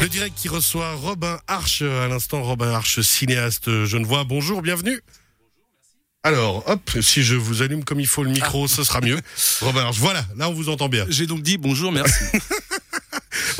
Le direct qui reçoit Robin Arch, à l'instant Robin Arch, cinéaste genevois. Bonjour, bienvenue. Alors, hop, si je vous allume comme il faut le micro, ce sera mieux. Robin Arch, voilà, là on vous entend bien. J'ai donc dit bonjour, merci.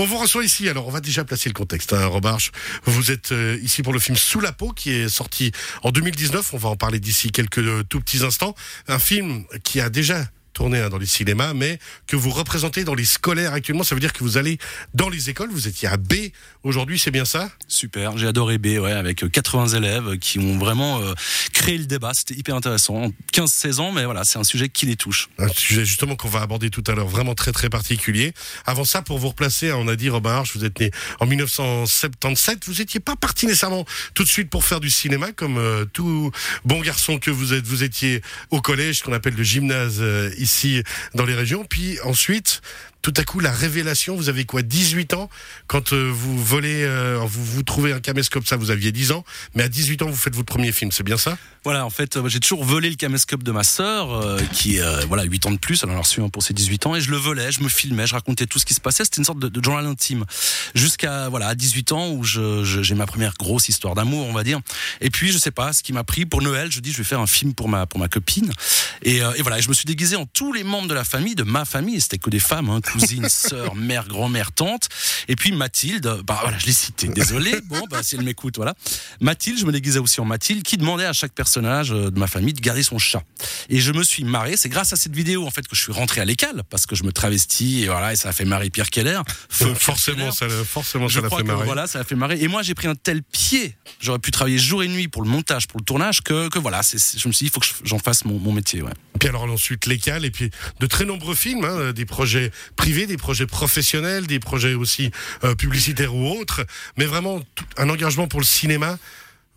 On vous reçoit ici, alors on va déjà placer le contexte. Hein, Robin Arch, vous êtes euh, ici pour le film Sous la peau qui est sorti en 2019. On va en parler d'ici quelques euh, tout petits instants. Un film qui a déjà tourné hein, dans les cinémas, mais que vous représentez dans les scolaires actuellement. Ça veut dire que vous allez dans les écoles. Vous étiez à B aujourd'hui, c'est bien ça? Super, j'ai adoré B, ouais, avec 80 élèves qui ont vraiment euh, créé le débat. C'était hyper intéressant. 15-16 ans, mais voilà, c'est un sujet qui les touche. Un sujet justement qu'on va aborder tout à l'heure, vraiment très très particulier. Avant ça, pour vous replacer, hein, on a dit Robin Arch, vous êtes né en 1977. Vous n'étiez pas parti nécessairement tout de suite pour faire du cinéma, comme euh, tout bon garçon que vous êtes. Vous étiez au collège, qu'on appelle le gymnase euh, ici dans les régions. Puis ensuite, tout à coup, la révélation, vous avez quoi 18 ans Quand euh, vous volez, euh, vous, vous trouvez un caméscope, ça, vous aviez 10 ans. Mais à 18 ans, vous faites votre premier film, c'est bien ça? Voilà, en fait, euh, j'ai toujours volé le caméscope de ma sœur, qui voilà 8 ans de plus, elle en a reçu un pour ses 18 ans, et je le volais, je me filmais, je racontais tout ce qui se passait. C'était une sorte de, journal intime. Jusqu'à voilà à 18 ans, où j'ai ma première grosse histoire d'amour, on va dire. Et puis, je sais pas, ce qui m'a pris pour Noël, je dis, je vais faire un film pour ma, pour ma copine. Et, voilà, et je me suis déguisé en tous les membres de la famille, de ma famille, c'était que des femmes, hein, cousines, sœurs, mère, grand-mère, tante. Et puis Mathilde, bah voilà, je l'ai citée, désolé, bon, bah si elle m'écoute, voilà. Mathilde, je me déguisais aussi en Mathilde, qui demandait à chaque personnage euh, de ma famille de garder son chat. Et je me suis marré, c'est grâce à cette vidéo, en fait, que je suis rentré à l'école, parce que je me travestis, et voilà, et ça a fait marrer Pierre Keller. Feu Pierre Forcément, Keller. ça, l'a- forcément, Je ça l'a fait que marrer. voilà, ça a fait marrer. Et moi, j'ai pris un tel pied. J'aurais pu travailler jour et nuit pour le montage, pour le tournage, que, que voilà, c'est- je me suis dit, il faut que j'en fasse mon, mon métier. Ouais. Puis alors ensuite l'écale et puis de très nombreux films, hein, des projets privés, des projets professionnels, des projets aussi euh, publicitaires ou autres, mais vraiment un engagement pour le cinéma.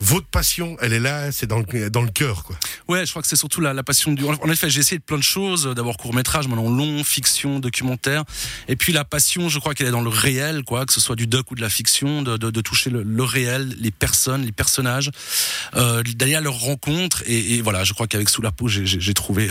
Votre passion, elle est là, c'est dans le, dans le cœur, quoi. Ouais, je crois que c'est surtout la, la passion du. En effet, j'ai essayé de plein de choses. D'abord court métrage, maintenant long, fiction, documentaire. Et puis la passion, je crois qu'elle est dans le réel, quoi, que ce soit du doc ou de la fiction, de, de, de toucher le, le réel, les personnes, les personnages, euh, d'aller à leur rencontre. Et, et voilà, je crois qu'avec Sous la peau, j'ai- trouvé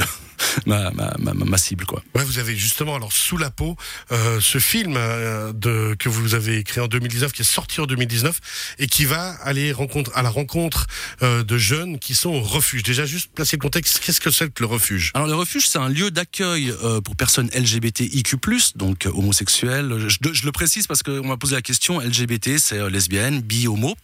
ma, ma, ma, ma cible, quoi. Ouais, vous avez justement alors sous la peau euh, ce film euh, de que vous avez créé en 2019, qui est sorti en 2019 et qui va aller rencontre à la rencontre euh, de jeunes qui sont au refuge. Déjà juste placer le contexte, qu'est-ce que c'est que le refuge? Alors le refuge, c'est un lieu d'accueil euh, pour personnes LGBTIQ+, donc euh, homosexuels. Je, je le précise parce qu'on m'a posé la question. LGBT, c'est lesbienne, bi, homo,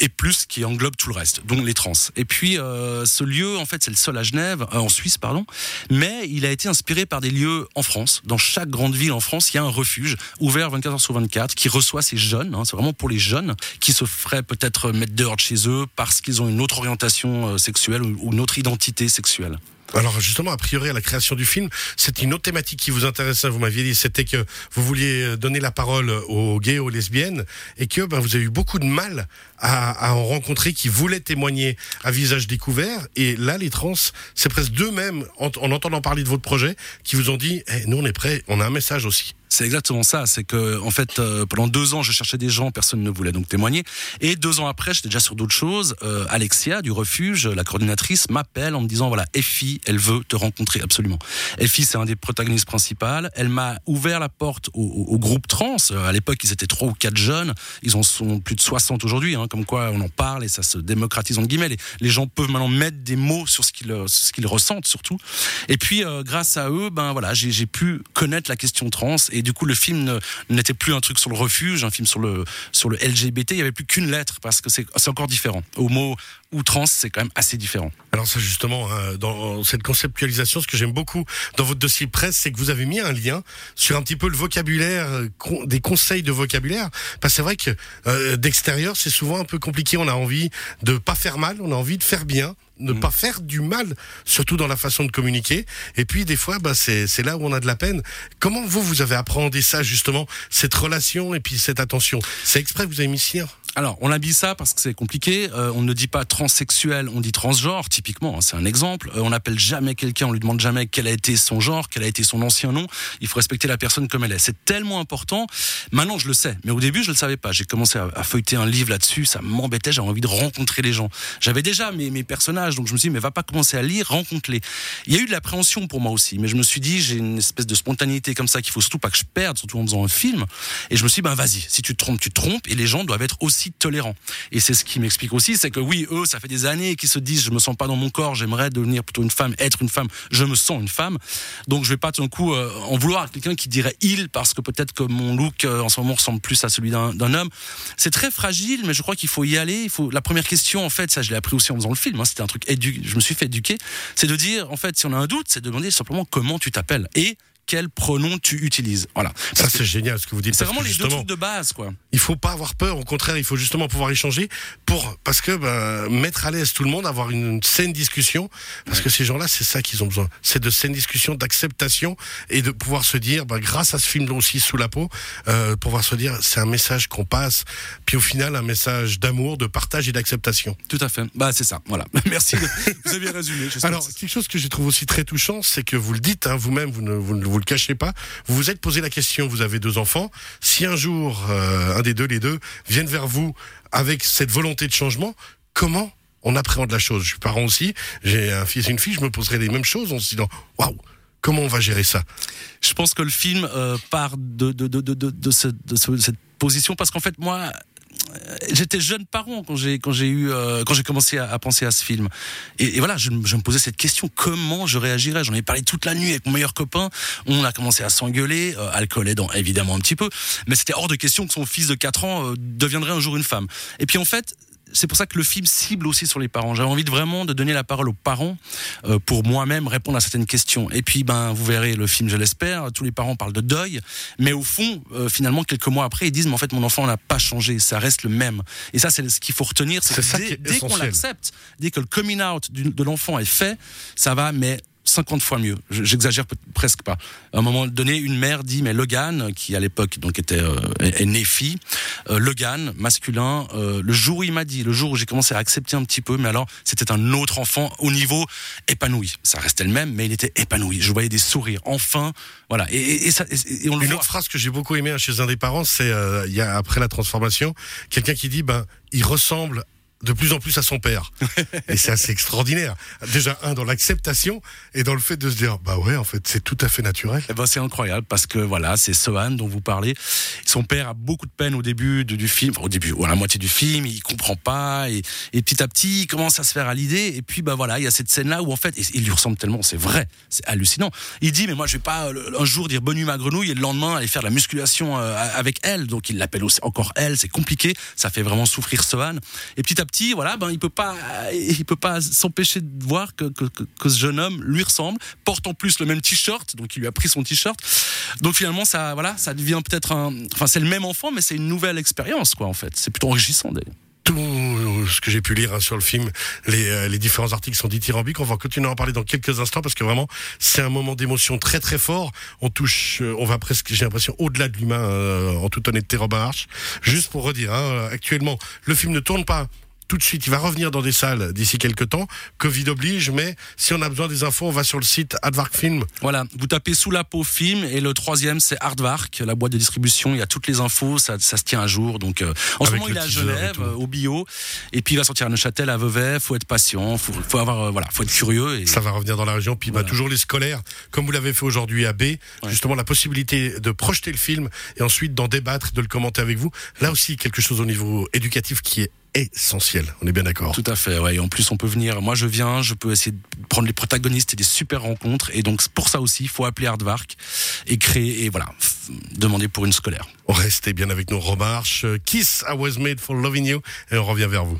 et plus qui englobe tout le reste, donc les trans. Et puis euh, ce lieu, en fait, c'est le seul à Genève, euh, en Suisse, pardon, mais il a été inspiré par des lieux en France. Dans chaque grande ville en France, il y a un refuge ouvert 24 heures sur 24 qui reçoit ces jeunes. hein, c'est vraiment pour les jeunes qui se feraient peut-être mettre dehors de chez eux parce qu'ils ont une autre orientation euh, sexuelle ou une autre identité sexuelle. Alors justement, a priori, à la création du film, c'est une autre thématique qui vous intéressait. Vous m'aviez dit, c'était que vous vouliez donner la parole aux gays, aux lesbiennes, et que ben, vous avez eu beaucoup de mal à, à en rencontrer qui voulaient témoigner à visage découvert. Et là, les trans, c'est presque d'eux-mêmes, en, en entendant parler de votre projet, qui vous ont dit, Eh, nous on est prêts, on a un message aussi. C'est exactement ça. C'est que, en fait, euh, pendant deux ans, je cherchais des gens, personne ne voulait donc témoigner. Et deux ans après, j'étais déjà sur d'autres choses. Euh, Alexia du refuge, la coordinatrice, m'appelle en me disant voilà, Effie, elle veut te rencontrer absolument. Effie, c'est un des protagonistes principaux. Elle m'a ouvert la porte au, groupe trans. Euh, À l'époque, ils étaient trois ou quatre jeunes. Ils en sont plus de 60 aujourd'hui. Hein, comme quoi, on en parle et ça se démocratise entre guillemets. Les, gens peuvent maintenant mettre des mots sur ce qu'ils ressentent surtout. Et puis, grâce à eux, ben voilà, j'ai pu connaître la question trans et du coup, le film n'était plus un truc sur le refuge, un film sur le sur le LGBT. Il y avait plus qu'une lettre parce que c'est encore différent. Homo ou trans, c'est quand même assez différent. Alors ça justement, hein, dans cette conceptualisation, ce que j'aime beaucoup dans votre dossier presse, c'est que vous avez mis un lien sur un petit peu le vocabulaire, euh, des conseils de vocabulaire. Parce que c'est vrai que euh, d'extérieur, c'est souvent un peu compliqué. On a envie de pas faire mal, on a envie de faire bien ne Mm. pas faire du mal, surtout dans la façon de communiquer. Et puis des fois, bah, c'est là où on a de la peine. Comment vous, vous avez appréhendé ça justement, cette relation et puis cette attention? C'est exprès que vous avez mis Alors, on habille ça parce que c'est compliqué. Euh, on ne dit pas transsexuel, on dit transgenre, typiquement. Hein, c'est un exemple. Euh, on n'appelle jamais quelqu'un, on lui demande jamais quel a été son genre, quel a été son ancien nom. Il faut respecter la personne comme elle est. C'est tellement important. Maintenant, je le sais. Mais au début, je le savais pas. J'ai commencé à, feuilleter un livre là-dessus. Ça m'embêtait. J'avais envie de rencontrer les gens. J'avais déjà mes, mes personnages. Donc, je me suis dit, mais va pas commencer à lire, rencontre-les. Il y a eu de l'appréhension pour moi aussi. Mais je me suis dit, j'ai une espèce de spontanéité comme ça qu'il faut surtout pas que je perde, surtout en faisant un film. Et je me suis dit, ben, vas-y. Si tu te trompes, tu te trompes. Et les gens doivent être aussi tolérants. Et c'est ce qui m'explique aussi, c'est que oui, eux, ça fait des années qu'ils se disent, je me sens pas dans mon corps, j'aimerais devenir plutôt une femme, être une femme, je me sens une femme. Donc je vais pas tout d'un coup euh, en vouloir à quelqu'un qui dirait il parce que peut-être que mon look euh, en ce moment ressemble plus à celui d'un homme. C'est très fragile, mais je crois qu'il faut y aller. Il faut. La première question, en fait, ça je l'ai appris aussi en faisant le film. Hein, C'était un truc édu... Je me suis fait éduquer. C'est de dire, en fait, si on a un doute, c'est de demander simplement comment tu t'appelles et quel pronom tu utilises. Voilà. ça c'est génial ce que vous dites. C'est vraiment les deux trucs de base quoi. Il faut pas avoir peur, au contraire, il faut justement pouvoir échanger pour parce que bah, mettre à l'aise tout le monde, avoir une saine discussion parce que ces gens-là, c'est ça qu'ils ont besoin. C'est de saine discussion, d'acceptation et de pouvoir se dire bah, grâce à ce film aussi sous la peau, euh, pouvoir se dire c'est un message qu'on passe puis au final un message d'amour, de partage et d'acceptation. Tout à fait. Bah c'est ça. Voilà. Merci. vous avez résumé. Alors, quelque chose que je trouve aussi très touchant, c'est que vous le dites hein, vous-même, vous ne vous, vous le cachez pas. Vous vous êtes posé la question, vous avez deux enfants. Si un jour, euh, un des deux, les deux, viennent vers vous avec cette volonté de changement, comment on appréhende la chose? Je suis parent aussi, j'ai un fils et une fille, je me poserai les mêmes choses en se disant, waouh Comment on va gérer ça? Je pense que le film euh, part de, cette position parce qu'en fait, moi, j'étais jeune parent quand j'ai quand j'ai eu euh, quand j'ai commencé à, penser à ce film. Et, voilà je, me posais cette question comment je réagirais? J'en ai parlé toute la nuit avec mon meilleur copain. On a commencé à s'engueuler euh, alcool aidant évidemment un petit peu. Mais c'était hors de question que son fils de 4 ans euh, deviendrait un jour une femme. Et puis en fait c'est pour ça que le film cible aussi sur les parents. J'avais envie de vraiment de donner la parole aux parents euh, pour moi-même répondre à certaines questions. Et puis, ben, vous verrez le film, je l'espère. Tous les parents parlent de deuil, mais au fond, euh, finalement, quelques mois après, ils disent, mais en fait, mon enfant n'a pas changé, ça reste le même. Et ça, c'est ce qu'il faut retenir, c'est que dès, qu'on l'accepte, dès que le coming out de l'enfant est fait, ça va, mais 50 fois mieux. J'exagère presque pas. À un moment donné, une mère dit, mais Logan, qui à l'époque donc était euh, est né fille, euh, Logan, masculin, euh, le jour où il m'a dit, le jour où j'ai commencé à accepter un petit peu, mais alors c'était un autre enfant au niveau épanoui. Ça restait le même, mais il était épanoui. Je voyais des sourires. Enfin, voilà. Et, ça, et on Une autre phrase que j'ai beaucoup aimé chez un des parents, c'est il y a après la transformation, quelqu'un qui dit, ben il ressemble de plus en plus à son père. et c'est assez extraordinaire. Déjà, un, dans l'acceptation et dans le fait de se dire, bah ouais, en fait, c'est tout à fait naturel. Eh ben, c'est incroyable parce que voilà, c'est Sohan dont vous parlez. Son père a beaucoup de peine au début du film, enfin, au début, ou à la moitié du film, il comprend pas et, petit à petit, il commence à se faire à l'idée. Et puis, bah voilà, il y a cette scène-là où en fait, il lui ressemble tellement, c'est vrai, c'est hallucinant. Il dit, mais moi, je vais pas un jour dire bonne nuit ma grenouille et le lendemain aller faire la musculation euh, avec elle. Donc, il l'appelle aussi encore elle, c'est compliqué. Ça fait vraiment souffrir Sohan. Et petit à petit, voilà, ben il peut pas, il peut pas s'empêcher de voir que, que, ce jeune homme lui ressemble, porte en plus le même t-shirt, donc il lui a pris son t-shirt. Donc finalement, ça, voilà, ça devient peut-être un, enfin c'est le même enfant, mais c'est une nouvelle expérience, quoi, en fait. C'est plutôt enrichissant d'ailleurs tout ce que j'ai pu lire hein, sur le film, les, euh, les, différents articles sont dithyrambiques. On va continuer à en parler dans quelques instants parce que vraiment, c'est un moment d'émotion très très fort. On touche, euh, on va presque, j'ai l'impression, au-delà de l'humain, euh, en toute honnêteté, Robin Arch. Juste pour redire, hein, actuellement, le film ne tourne pas tout de suite. Il va revenir dans des salles d'ici quelques temps. Covid oblige, mais si on a besoin des infos, on va sur le site Advark Film. Voilà, vous tapez sous la peau film et le troisième c'est Hardvark, la boîte de distribution. Il y a toutes les infos, ça, ça se tient à jour. Donc euh, en ce moment il est à Genève, au bio, et puis il va sortir à Neuchâtel, à Vevey. Faut être patient, faut, faut avoir euh, voilà, faut être curieux. Et... Ça va revenir dans la région. Puis bah, toujours les scolaires, comme vous l'avez fait aujourd'hui à B, justement la possibilité de projeter le film et ensuite d'en débattre, de le commenter avec vous. Là aussi quelque chose au niveau éducatif qui est essentiel. On est bien d'accord. Tout à fait. Ouais. en plus, on peut venir. Moi, je viens. Je peux essayer de prendre les protagonistes et des super rencontres. Et donc, pour ça aussi, il faut appeler Hardvark et créer et voilà, demander pour une scolaire. Restez bien avec nous, Romarche. Kiss, I was made for loving you. Et on revient vers vous.